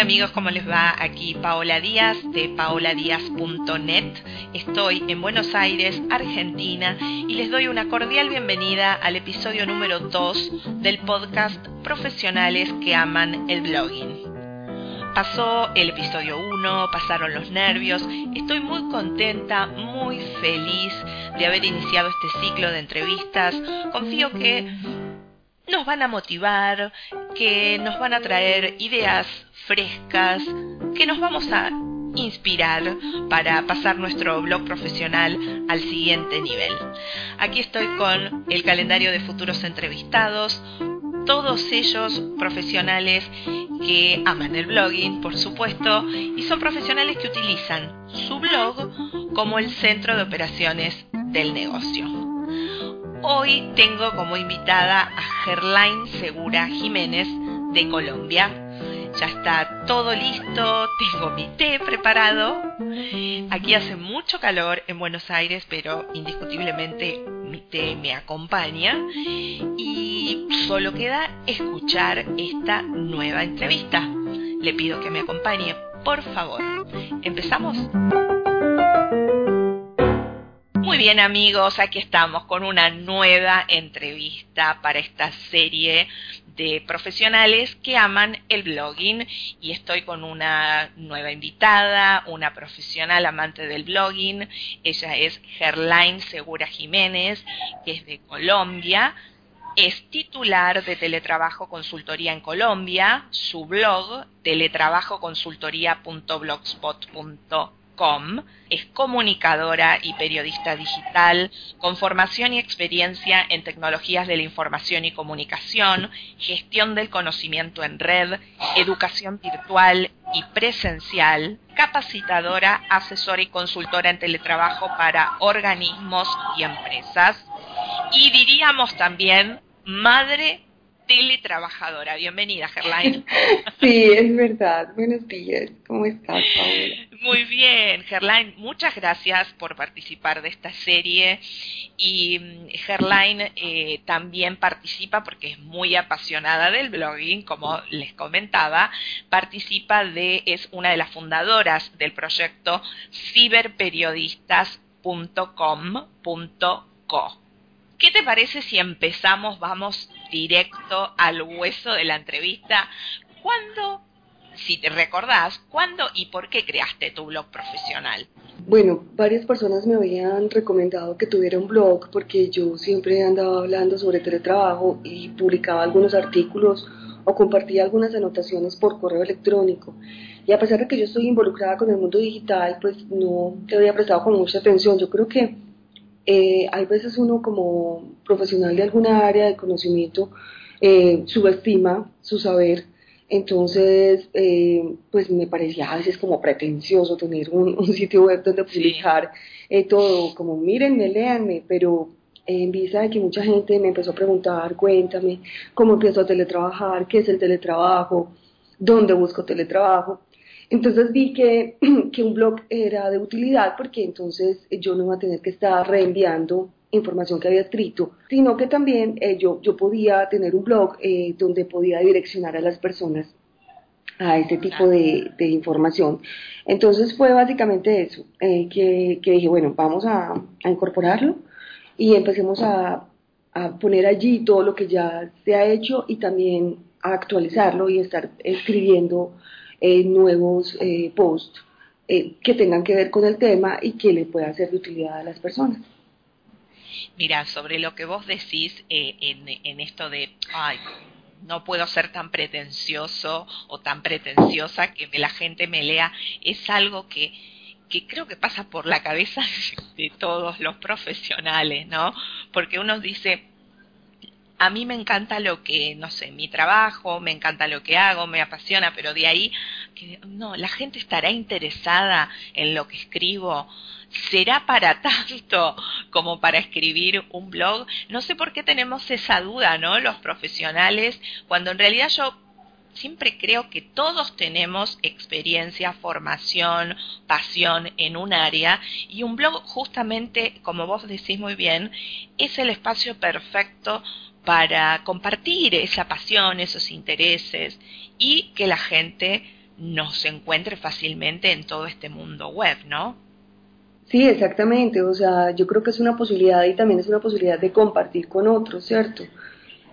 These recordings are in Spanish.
Amigos, ¿cómo les va? Aquí Paola Díaz de paoladíaz.net. Estoy en Buenos Aires, Argentina, y les doy una cordial bienvenida al episodio número 2 del podcast Profesionales que aman el blogging. Pasó el episodio 1, pasaron los nervios, estoy muy contenta, muy feliz de haber iniciado este ciclo de entrevistas. Confío que nos van a motivar, que nos van a traer ideas frescas, que nos vamos a inspirar para pasar nuestro blog profesional al siguiente nivel. Aquí estoy con el calendario de futuros entrevistados, todos ellos profesionales que aman el blogging, por supuesto, y son profesionales que utilizan su blog como el centro de operaciones del negocio. Hoy tengo como invitada a Gerlain Segura Jiménez de Colombia. Ya está todo listo, tengo mi té preparado. Aquí hace mucho calor en Buenos Aires, pero indiscutiblemente mi té me acompaña. Y solo queda escuchar esta nueva entrevista. Le pido que me acompañe, por favor. ¿Empezamos? Bien amigos, aquí estamos con una nueva entrevista para esta serie de profesionales que aman el blogging y estoy con una nueva invitada, una profesional amante del blogging. Ella es Gerlain Segura Jiménez, que es de Colombia. Es titular de Teletrabajo Consultoría en Colombia. Su blog, teletrabajoconsultoría.blogspot.com es comunicadora y periodista digital con formación y experiencia en tecnologías de la información y comunicación, gestión del conocimiento en red, educación virtual y presencial, capacitadora, asesora y consultora en teletrabajo para organismos y empresas. Y diríamos también madre teletrabajadora. Bienvenida, Gerlain. Sí, es verdad. Buenos días. ¿Cómo estás, Paola? Muy bien, Gerlain. Muchas gracias por participar de esta serie. Y mm, Gerlain eh, también participa porque es muy apasionada del blogging, como les comentaba. Participa de, es una de las fundadoras del proyecto ciberperiodistas.com.co. ¿Qué te parece si empezamos, vamos directo al hueso de la entrevista? ¿Cuándo, si te recordás, cuándo y por qué creaste tu blog profesional? Bueno, varias personas me habían recomendado que tuviera un blog porque yo siempre andaba hablando sobre teletrabajo y publicaba algunos artículos o compartía algunas anotaciones por correo electrónico. Y a pesar de que yo estoy involucrada con el mundo digital, pues no te había prestado con mucha atención. Yo creo que eh, hay veces uno como profesional de alguna área de conocimiento eh, subestima su saber, entonces eh, pues me parecía a veces como pretencioso tener un, sitio web donde publicar todo, como mírenme, léanme, pero en vista de que mucha gente me empezó a preguntar, cuéntame, cómo empiezo a teletrabajar, qué es el teletrabajo, dónde busco teletrabajo, entonces vi que, que, un blog era de utilidad porque entonces yo no iba a tener que estar reenviando información que había escrito, sino que también eh, yo, yo podía tener un blog eh, donde podía direccionar a las personas a ese tipo de, de información. Entonces fue básicamente eso, eh, que, que, dije, bueno, vamos a, a incorporarlo y empecemos a, a poner allí todo lo que ya se ha hecho y también a actualizarlo y estar escribiendo eh, nuevos eh, posts eh, que tengan que ver con el tema y que le pueda ser de utilidad a las personas. Mira, sobre lo que vos decís en, en esto de, ay, no puedo ser tan pretencioso o tan pretenciosa que la gente me lea, es algo que, que creo que pasa por la cabeza de todos los profesionales, ¿no? Porque uno dice, a mí me encanta lo que, no sé, mi trabajo, me encanta lo que hago, me apasiona, pero de ahí, que, no, la gente estará interesada en lo que escribo. ¿Será para tanto como para escribir un blog? No sé por qué tenemos esa duda, ¿no? Los profesionales, cuando en realidad yo siempre creo que todos tenemos experiencia, formación, pasión en un área y un blog justamente, como vos decís muy bien, es el espacio perfecto para compartir esa pasión, esos intereses y que la gente nos encuentre fácilmente en todo este mundo web, ¿no? Sí, exactamente. O sea, yo creo que es una posibilidad y también es una posibilidad de compartir con otros, ¿cierto?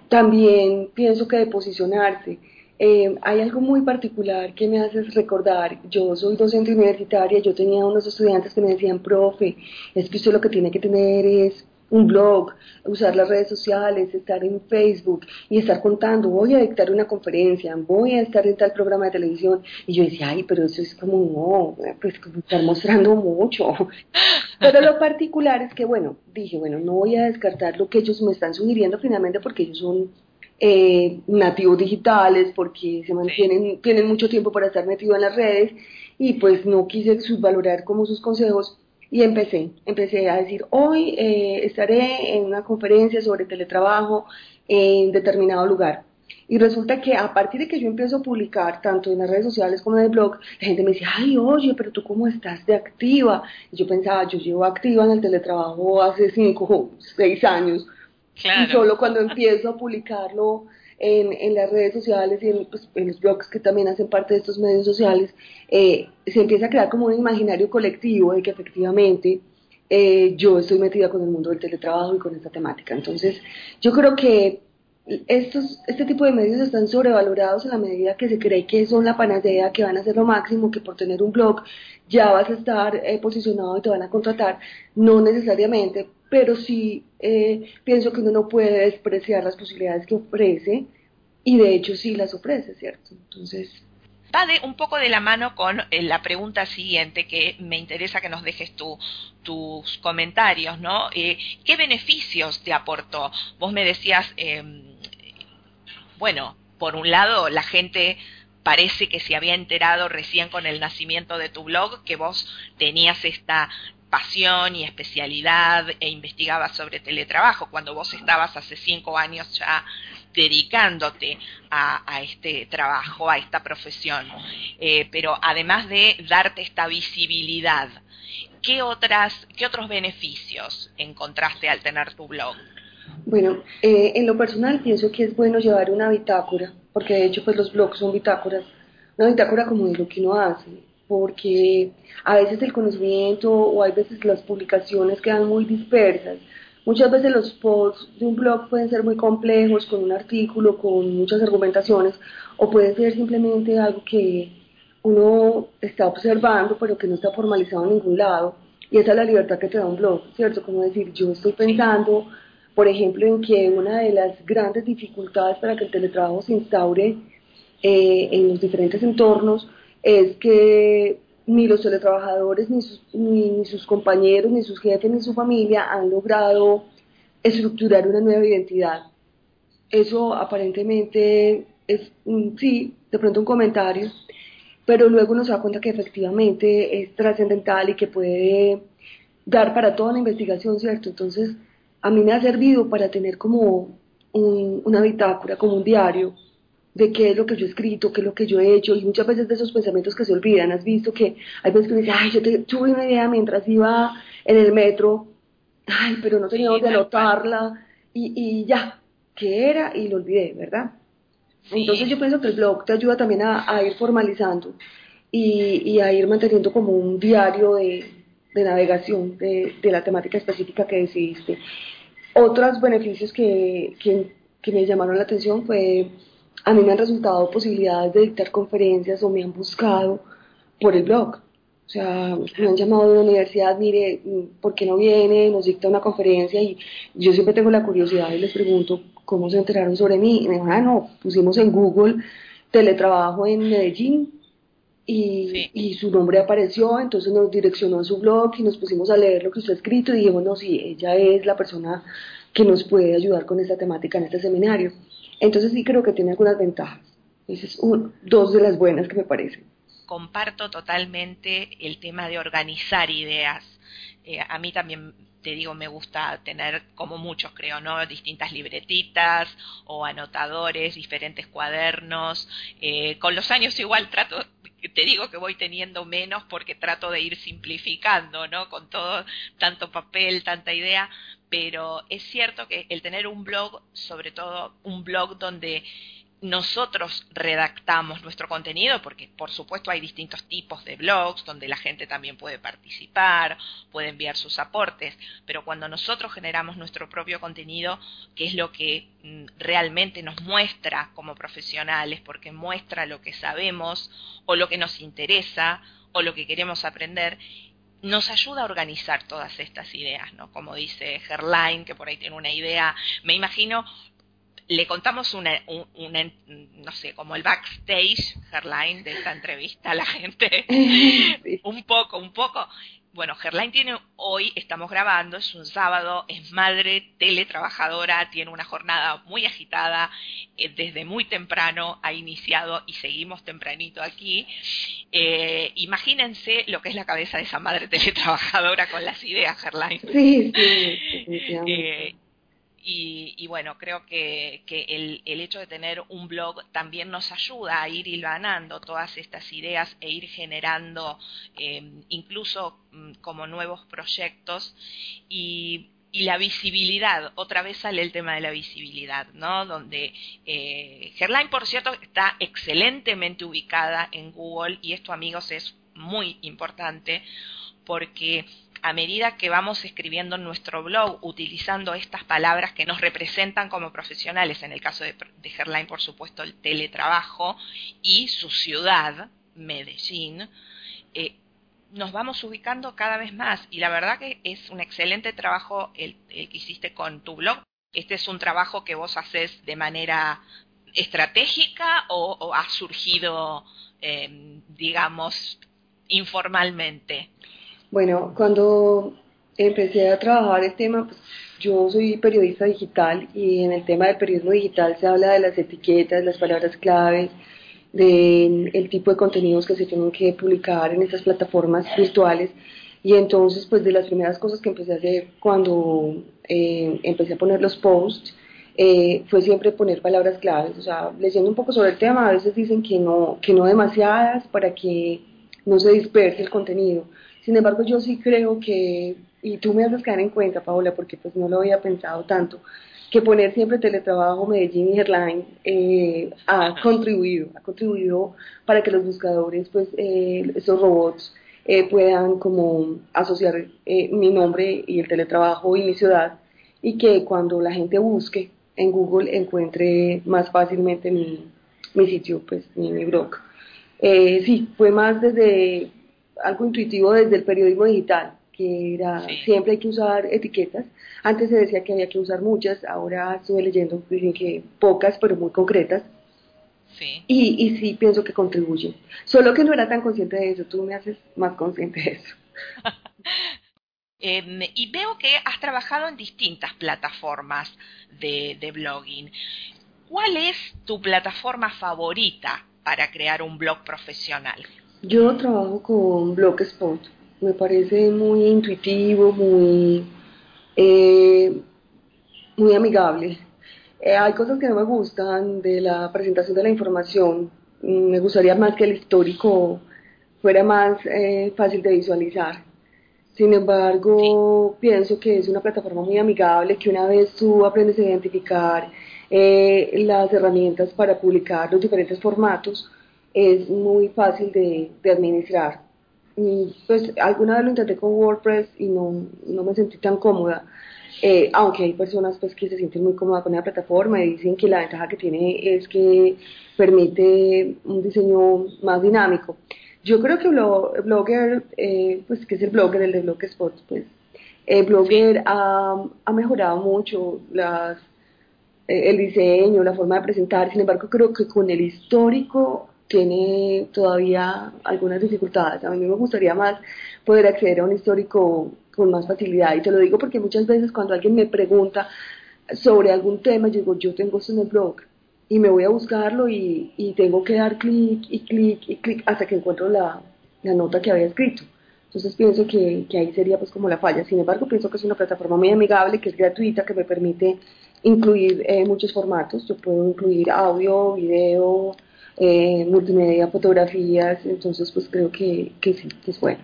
También pienso que de posicionarse. Eh, hay algo muy particular que me hace recordar. Yo soy docente universitaria, yo tenía unos estudiantes que me decían, profe, es que usted lo que tiene que tener es un blog, usar las redes sociales, estar en Facebook y estar contando, voy a dictar una conferencia, voy a estar en tal programa de televisión. Y yo decía, ay, pero eso es como, no, pues como estar mostrando mucho. Pero lo particular es que, bueno, dije, bueno, no voy a descartar lo que ellos me están sugiriendo finalmente porque ellos son eh, nativos digitales, porque se mantienen, tienen mucho tiempo para estar metidos en las redes y pues no quise subvalorar como sus consejos y empecé, empecé a decir, hoy eh, estaré en una conferencia sobre teletrabajo en determinado lugar. Y resulta que a partir de que yo empiezo a publicar, tanto en las redes sociales como en el blog, la gente me dice, ay, oye, pero tú cómo estás de activa. Y yo pensaba, yo llevo activa en el teletrabajo hace cinco, seis años. Y solo cuando empiezo a publicarlo en, en las redes sociales y en, pues, en, los blogs que también hacen parte de estos medios sociales, eh, se empieza a crear como un imaginario colectivo de que efectivamente eh, yo estoy metida con el mundo del teletrabajo y con esta temática. Entonces, yo creo que estos, este tipo de medios están sobrevalorados en la medida que se cree que son la panacea, que van a ser lo máximo, que por tener un blog ya vas a estar eh, posicionado y te van a contratar. No necesariamente, pero sí eh, pienso que uno no puede despreciar las posibilidades que ofrece y de hecho sí las ofrece, ¿cierto? Entonces... Va de, un poco de la mano con eh, la pregunta siguiente que me interesa que nos dejes tu, tus comentarios, ¿no? Eh, ¿Qué beneficios te aportó? Vos me decías, em, bueno, por un lado, la gente parece que se había enterado recién con el nacimiento de tu blog que vos tenías esta pasión y especialidad e investigabas sobre teletrabajo, cuando vos estabas hace cinco años ya dedicándote a, este trabajo, a esta profesión. Eh, pero además de darte esta visibilidad, ¿qué, otras, ¿qué otros beneficios encontraste al tener tu blog? Bueno, eh, en lo personal pienso que es bueno llevar una bitácora, porque de hecho pues los blogs son bitácoras, una bitácora como de lo que uno hace, porque a veces el conocimiento o hay veces las publicaciones quedan muy dispersas. Muchas veces los posts de un blog pueden ser muy complejos, con un artículo, con muchas argumentaciones, o puede ser simplemente algo que uno está observando, pero que no está formalizado en ningún lado. Y esa es la libertad que te da un blog, ¿cierto? Como decir, yo estoy pensando, por ejemplo, en que una de las grandes dificultades para que el teletrabajo se instaure eh, en los diferentes entornos es que ni los teletrabajadores, ni sus, ni, sus compañeros, ni sus jefes, ni su familia han logrado estructurar una nueva identidad. Eso aparentemente es, sí, de pronto un comentario, pero luego uno se da cuenta que efectivamente es trascendental y que puede dar para toda la investigación, ¿cierto? Entonces, a mí me ha servido para tener como una bitácora, como un diario, de qué es lo que yo he escrito, qué es lo que yo he hecho, y muchas veces de esos pensamientos que se olvidan, has visto que hay veces que me dicen, ay, yo te, tuve una idea mientras iba en el metro, ay, pero no tenía dónde anotarla, y, y ya, ¿qué era? Y lo olvidé, ¿verdad? Entonces yo pienso que el blog te ayuda también a, ir formalizando y, y, a ir manteniendo como un diario de, de navegación de, de, la temática específica que decidiste. Otros beneficios que, que, me llamaron la atención fue a mí me han resultado posibilidades de dictar conferencias o me han buscado por el blog. O sea, me han llamado de la universidad, mire, ¿por qué no viene? Nos dicta una conferencia y yo siempre tengo la curiosidad y les pregunto cómo se enteraron sobre mí. Y me dijo, ah, no, pusimos en Google teletrabajo en Medellín y, y, su nombre apareció, entonces nos direccionó a su blog y nos pusimos a leer lo que usted ha escrito y dijimos, no, sí, ella es la persona que nos puede ayudar con esta temática en este seminario. Entonces sí creo que tiene algunas ventajas. Esa es dos de las buenas que me parecen. Comparto totalmente el tema de organizar ideas. Eh, a mí también te digo, me gusta tener, como muchos creo, ¿no? Distintas libretitas o anotadores, diferentes cuadernos. Eh, con los años igual trato, te digo que voy teniendo menos porque trato de ir simplificando, ¿no? Con todo, tanto papel, tanta idea, pero es cierto que el tener un blog, sobre todo un blog donde nosotros redactamos nuestro contenido, porque por supuesto hay distintos tipos de blogs donde la gente también puede participar, puede enviar sus aportes, pero cuando nosotros generamos nuestro propio contenido, que es lo que mm, realmente nos muestra como profesionales, porque muestra lo que sabemos o lo que nos interesa o lo que queremos aprender, nos ayuda a organizar todas estas ideas, ¿no? Como dice Gerline, que por ahí tiene una idea, me imagino le contamos una, no sé, como el backstage, Gerline, de esta entrevista a la gente. Un poco, un poco. Bueno, Gerline tiene hoy, estamos grabando, es un sábado, es madre teletrabajadora, tiene una jornada muy agitada, eh, desde muy temprano ha iniciado y seguimos tempranito aquí. Eh, imagínense lo que es la cabeza de esa madre teletrabajadora con las ideas, Gerline. Sí, sí. Eh, y, bueno, creo que, el, hecho de tener un blog también nos ayuda a ir hilvanando todas estas ideas e ir generando em, incluso mm, como nuevos proyectos y, la visibilidad, otra vez sale el tema de la visibilidad, ¿no? Donde eh, Gerline, por cierto, está excelentemente ubicada en Google y esto, amigos, es muy importante porque a medida que vamos escribiendo en nuestro blog utilizando estas palabras que nos representan como profesionales, en el caso de, de por supuesto, el teletrabajo y su ciudad, Medellín, eh, nos vamos ubicando cada vez más y la verdad que es un excelente trabajo el, que hiciste con tu blog. Este es un trabajo que vos haces de manera estratégica o, ha surgido, eh, digamos, informalmente. Bueno, cuando empecé a trabajar el tema, pues, yo soy periodista digital y en el tema del periodismo digital se habla de las etiquetas, las palabras claves, del tipo de contenidos que se tienen que publicar en estas plataformas virtuales. Y entonces, pues de las primeras cosas que empecé a hacer cuando eh, empecé a poner los posts, eh, fue siempre poner palabras claves. O sea, leyendo un poco sobre el tema, a veces dicen que no, que no demasiadas para que no se disperse el contenido. Sin embargo, yo sí creo que, y tú me haces caer en cuenta, Paola, porque pues no lo había pensado tanto, que poner siempre teletrabajo Medellín y Airline eh, ha contribuido, ha contribuido para que los buscadores, pues eh, esos robots eh, puedan como asociar eh, mi nombre y el teletrabajo y mi ciudad y que cuando la gente busque en Google encuentre más fácilmente mi, mi sitio, pues mi, mi blog. sí, fue más desde algo intuitivo desde el periodismo digital, que era siempre hay que usar etiquetas. Antes se decía que había que usar muchas, ahora estuve leyendo que pocas, pero muy concretas. Sí. Y, y sí pienso que contribuye. Solo que no era tan consciente de eso, tú me haces más consciente de eso. Em, y veo que has trabajado en distintas plataformas de, de blogging. ¿Cuál es tu plataforma favorita para crear un blog profesional? Yo trabajo con Blogspot. Me parece muy intuitivo, muy, eh, muy amigable. Eh, hay cosas que no me gustan de la presentación de la información. Mm, me gustaría más que el histórico fuera más eh, fácil de visualizar. Sin embargo, pienso que es una plataforma muy amigable, que una vez tú aprendes a identificar las herramientas para publicar los diferentes formatos, es muy fácil de, administrar. Y pues alguna vez lo intenté con WordPress y no, no me sentí tan cómoda, eh, aunque hay personas pues que se sienten muy cómodas con la plataforma y dicen que la ventaja que tiene es que permite un diseño más dinámico. Yo creo que Blogger, eh, pues que es el blogger, el de Blogspot, pues Blogger ha, ha mejorado mucho las, eh, el diseño, la forma de presentar, sin embargo creo que con el histórico tiene todavía algunas dificultades. A mí me gustaría más poder acceder a un histórico con más facilidad. Y te lo digo porque muchas veces cuando alguien me pregunta sobre algún tema, yo digo, yo tengo esto en el blog y me voy a buscarlo y, y tengo que dar clic y clic y clic hasta que encuentro la, la, nota que había escrito. Entonces pienso que, que ahí sería pues como la falla. Sin embargo, pienso que es una plataforma muy amigable, que es gratuita, que me permite incluir eh, muchos formatos. Yo puedo incluir audio, video, eh, multimedia, fotografías, entonces pues creo que, que sí, que es bueno.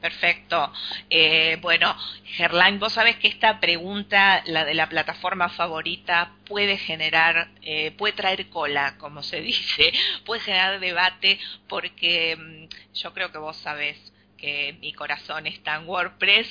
Perfecto. Eh, bueno, Gerlain, vos sabés que esta pregunta, la de la plataforma favorita, puede generar, eh, puede traer cola, como se dice, puede generar debate, porque mm, yo creo que vos sabés que mi corazón está en WordPress.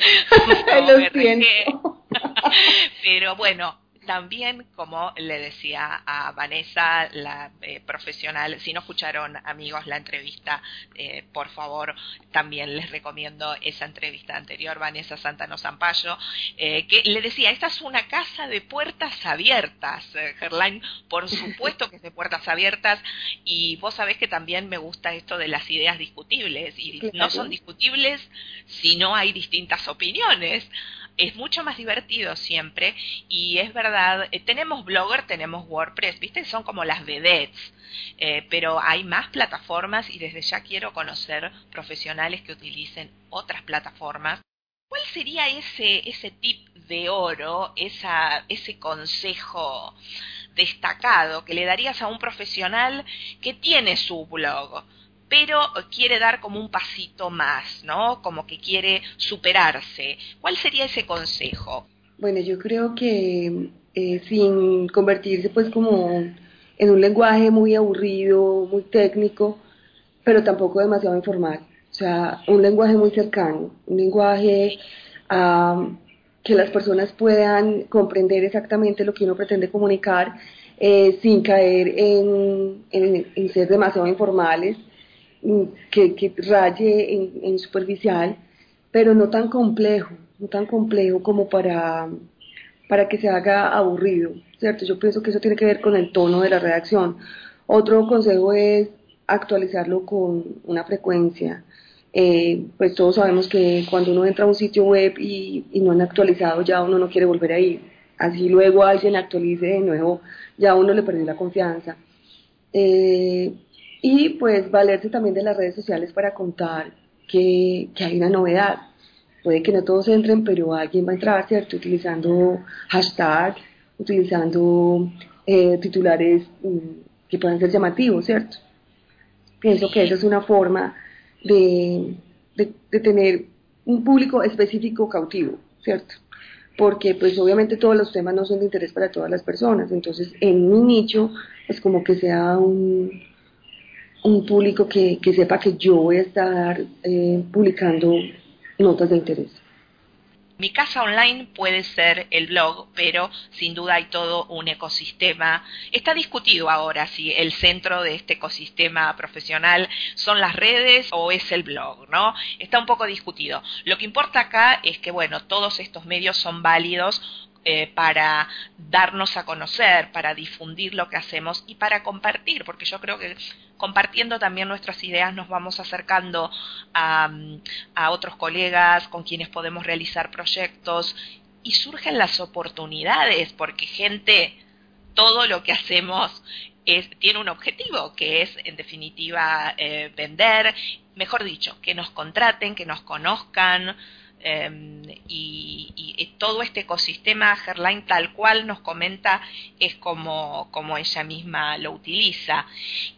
Pero bueno, también, como le decía a Vanessa, la eh, profesional, si no escucharon amigos la entrevista, eh, por favor, también les recomiendo esa entrevista anterior, Vanessa Santano Zampayo, eh, que le decía, esta es una casa de puertas abiertas, Gerlain, por supuesto que es de puertas abiertas, y vos sabés que también me gusta esto de las ideas discutibles, y no son discutibles si no hay distintas opiniones es mucho más divertido siempre y es verdad, eh, tenemos Blogger, tenemos WordPress, ¿viste? Son como las vedettes, eh, pero hay más plataformas y desde ya quiero conocer profesionales que utilicen otras plataformas. ¿Cuál sería ese, ese tip de oro, esa, ese consejo destacado que le darías a un profesional que tiene su blog? Pero quiere dar como un pasito más, ¿no? Como que quiere superarse. ¿Cuál sería ese consejo? Bueno, yo creo que eh, sin convertirse pues como en un lenguaje muy aburrido, muy técnico, pero tampoco demasiado informal. O sea, un lenguaje muy cercano, un lenguaje que las personas puedan comprender exactamente lo que uno pretende comunicar eh, sin caer en, en ser demasiado informales que, que raye en, superficial, pero no tan complejo, no tan complejo como para, para que se haga aburrido, ¿cierto? Yo pienso que eso tiene que ver con el tono de la redacción. Otro consejo es actualizarlo con una frecuencia. Eh, pues todos sabemos que cuando uno entra a un sitio web y, y no han actualizado, ya uno no quiere volver a ir. Así luego alguien actualice de nuevo, ya uno le perdió la confianza. Eh, y pues valerse también de las redes sociales para contar que, que hay una novedad. Puede que no todos entren, pero alguien va a entrar, ¿cierto? Utilizando hashtag, utilizando eh, titulares mm, que puedan ser llamativos, ¿cierto? Pienso que esa es una forma de, de, tener un público específico cautivo, ¿cierto? porque pues obviamente todos los temas no son de interés para todas las personas, entonces en mi nicho es como que sea un, un público que, que, sepa que yo voy a estar eh, publicando notas de interés. Mi casa online puede ser el blog, pero sin duda hay todo un ecosistema. Está discutido ahora si el centro de este ecosistema profesional son las redes o es el blog, ¿no? Está un poco discutido. Lo que importa acá es que, bueno, todos estos medios son válidos eh, para darnos a conocer, para difundir lo que hacemos y para compartir, porque yo creo que compartiendo también nuestras ideas nos vamos acercando a, a otros colegas con quienes podemos realizar proyectos y surgen las oportunidades, porque gente, todo lo que hacemos es, tiene un objetivo, que es en definitiva eh, vender, mejor dicho, que nos contraten, que nos conozcan, Em, y, todo este ecosistema Gerlain tal cual nos comenta es como, como ella misma lo utiliza.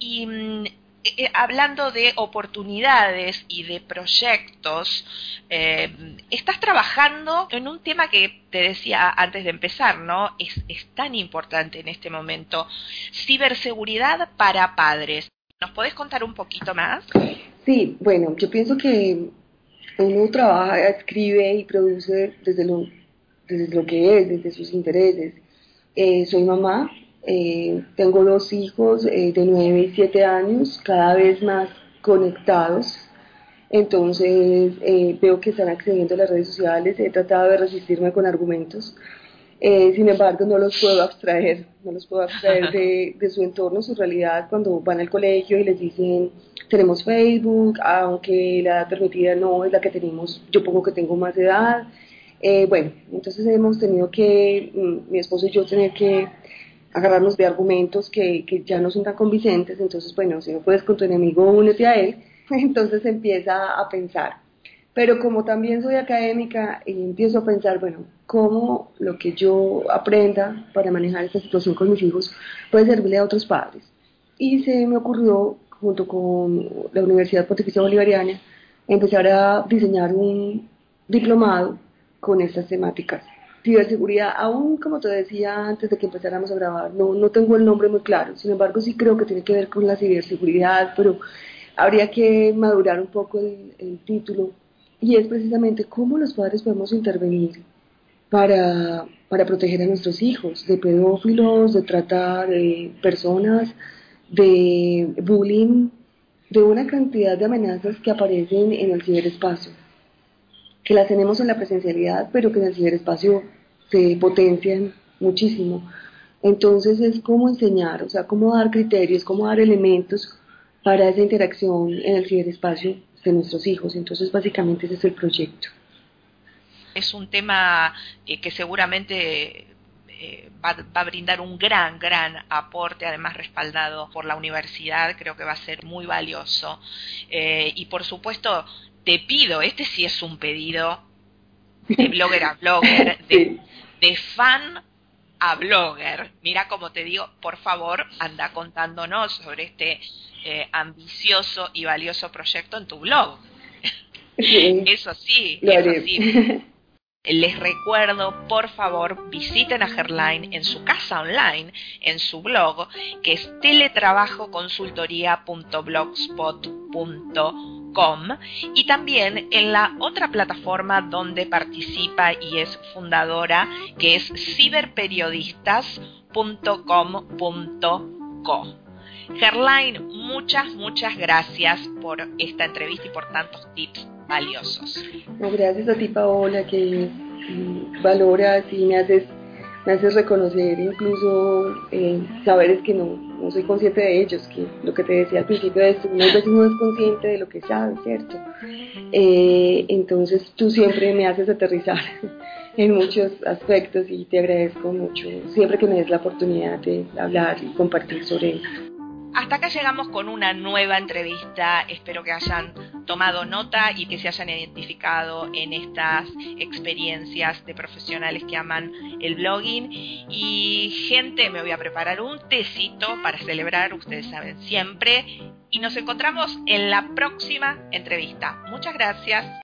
Y mm, eh, hablando de oportunidades y de proyectos, em, estás trabajando en un tema que te decía antes de empezar, ¿no? Es, es tan importante en este momento, ciberseguridad para padres. ¿Nos podés contar un poquito más? Sí, bueno, yo pienso que uno trabaja, escribe y produce desde lo, desde lo que es, desde sus intereses. Eh, soy mamá, eh, tengo dos hijos eh, de 9 y 7 años, cada vez más conectados. Entonces veo que están accediendo a las redes sociales, he tratado de resistirme con argumentos, sin embargo no los puedo abstraer, no los puedo abstraer de, de su entorno, su realidad, cuando van al colegio y les dicen tenemos Facebook, aunque la edad permitida no es la que tenemos, yo pongo que tengo más edad. Eh, bueno, entonces hemos tenido que, mm, mi esposo y yo, tener que agarrarnos de argumentos que, que ya no son tan convincentes, entonces, bueno, si no puedes con tu enemigo, únete a él, entonces empieza a pensar. Pero como también soy académica, empiezo a pensar, bueno, cómo lo que yo aprenda para manejar esta situación con mis hijos puede servirle a otros padres. Y se me ocurrió junto con la Universidad Pontificia Bolivariana, empezar a diseñar un diplomado con estas temáticas. Ciberseguridad, aún como te decía antes de que empezáramos a grabar, no, no tengo el nombre muy claro, sin embargo sí creo que tiene que ver con la ciberseguridad, pero habría que madurar un poco el, el título y es precisamente cómo los padres podemos intervenir para, para proteger a nuestros hijos de pedófilos, de trata de personas, de bullying, de una cantidad de amenazas que aparecen en el ciberespacio, que las tenemos en la presencialidad, pero que en el ciberespacio se potencian muchísimo. Entonces es cómo enseñar, o sea, cómo dar criterios, cómo dar elementos para esa interacción en el ciberespacio de nuestros hijos. Entonces, básicamente ese es el proyecto. Es un tema eh, que seguramente eh, va, a brindar un gran, gran aporte, además respaldado por la universidad, creo que va a ser muy valioso. Eh, y por supuesto, te pido, este sí es un pedido de blogger a blogger, de, de fan a blogger. Mira como te digo, por favor, anda contándonos sobre este eh, ambicioso y valioso proyecto en tu blog. eso sí, eso sí. Les recuerdo, por favor, visiten a Herline en su casa online, en su blog, que es teletrabajoconsultoría.blogspot.com y también en la otra plataforma donde participa y es fundadora, que es ciberperiodistas.com.co. Gerline, muchas, muchas gracias por esta entrevista y por tantos tips valiosos. gracias a ti, Paola, que valoras y me haces, me haces reconocer incluso eh, saberes que no, no soy consciente de ellos, que lo que te decía al principio es, unas veces no es consciente de lo que sabe, ¿cierto? Eh, entonces tú siempre me haces aterrizar en muchos aspectos y te agradezco mucho siempre que me des la oportunidad de hablar y compartir sobre esto. Hasta acá llegamos con una nueva entrevista. Espero que hayan tomado nota y que se hayan identificado en estas experiencias de profesionales que aman el blogging. Y gente, me voy a preparar un tecito para celebrar, ustedes saben siempre. Y nos encontramos en la próxima entrevista. Muchas gracias.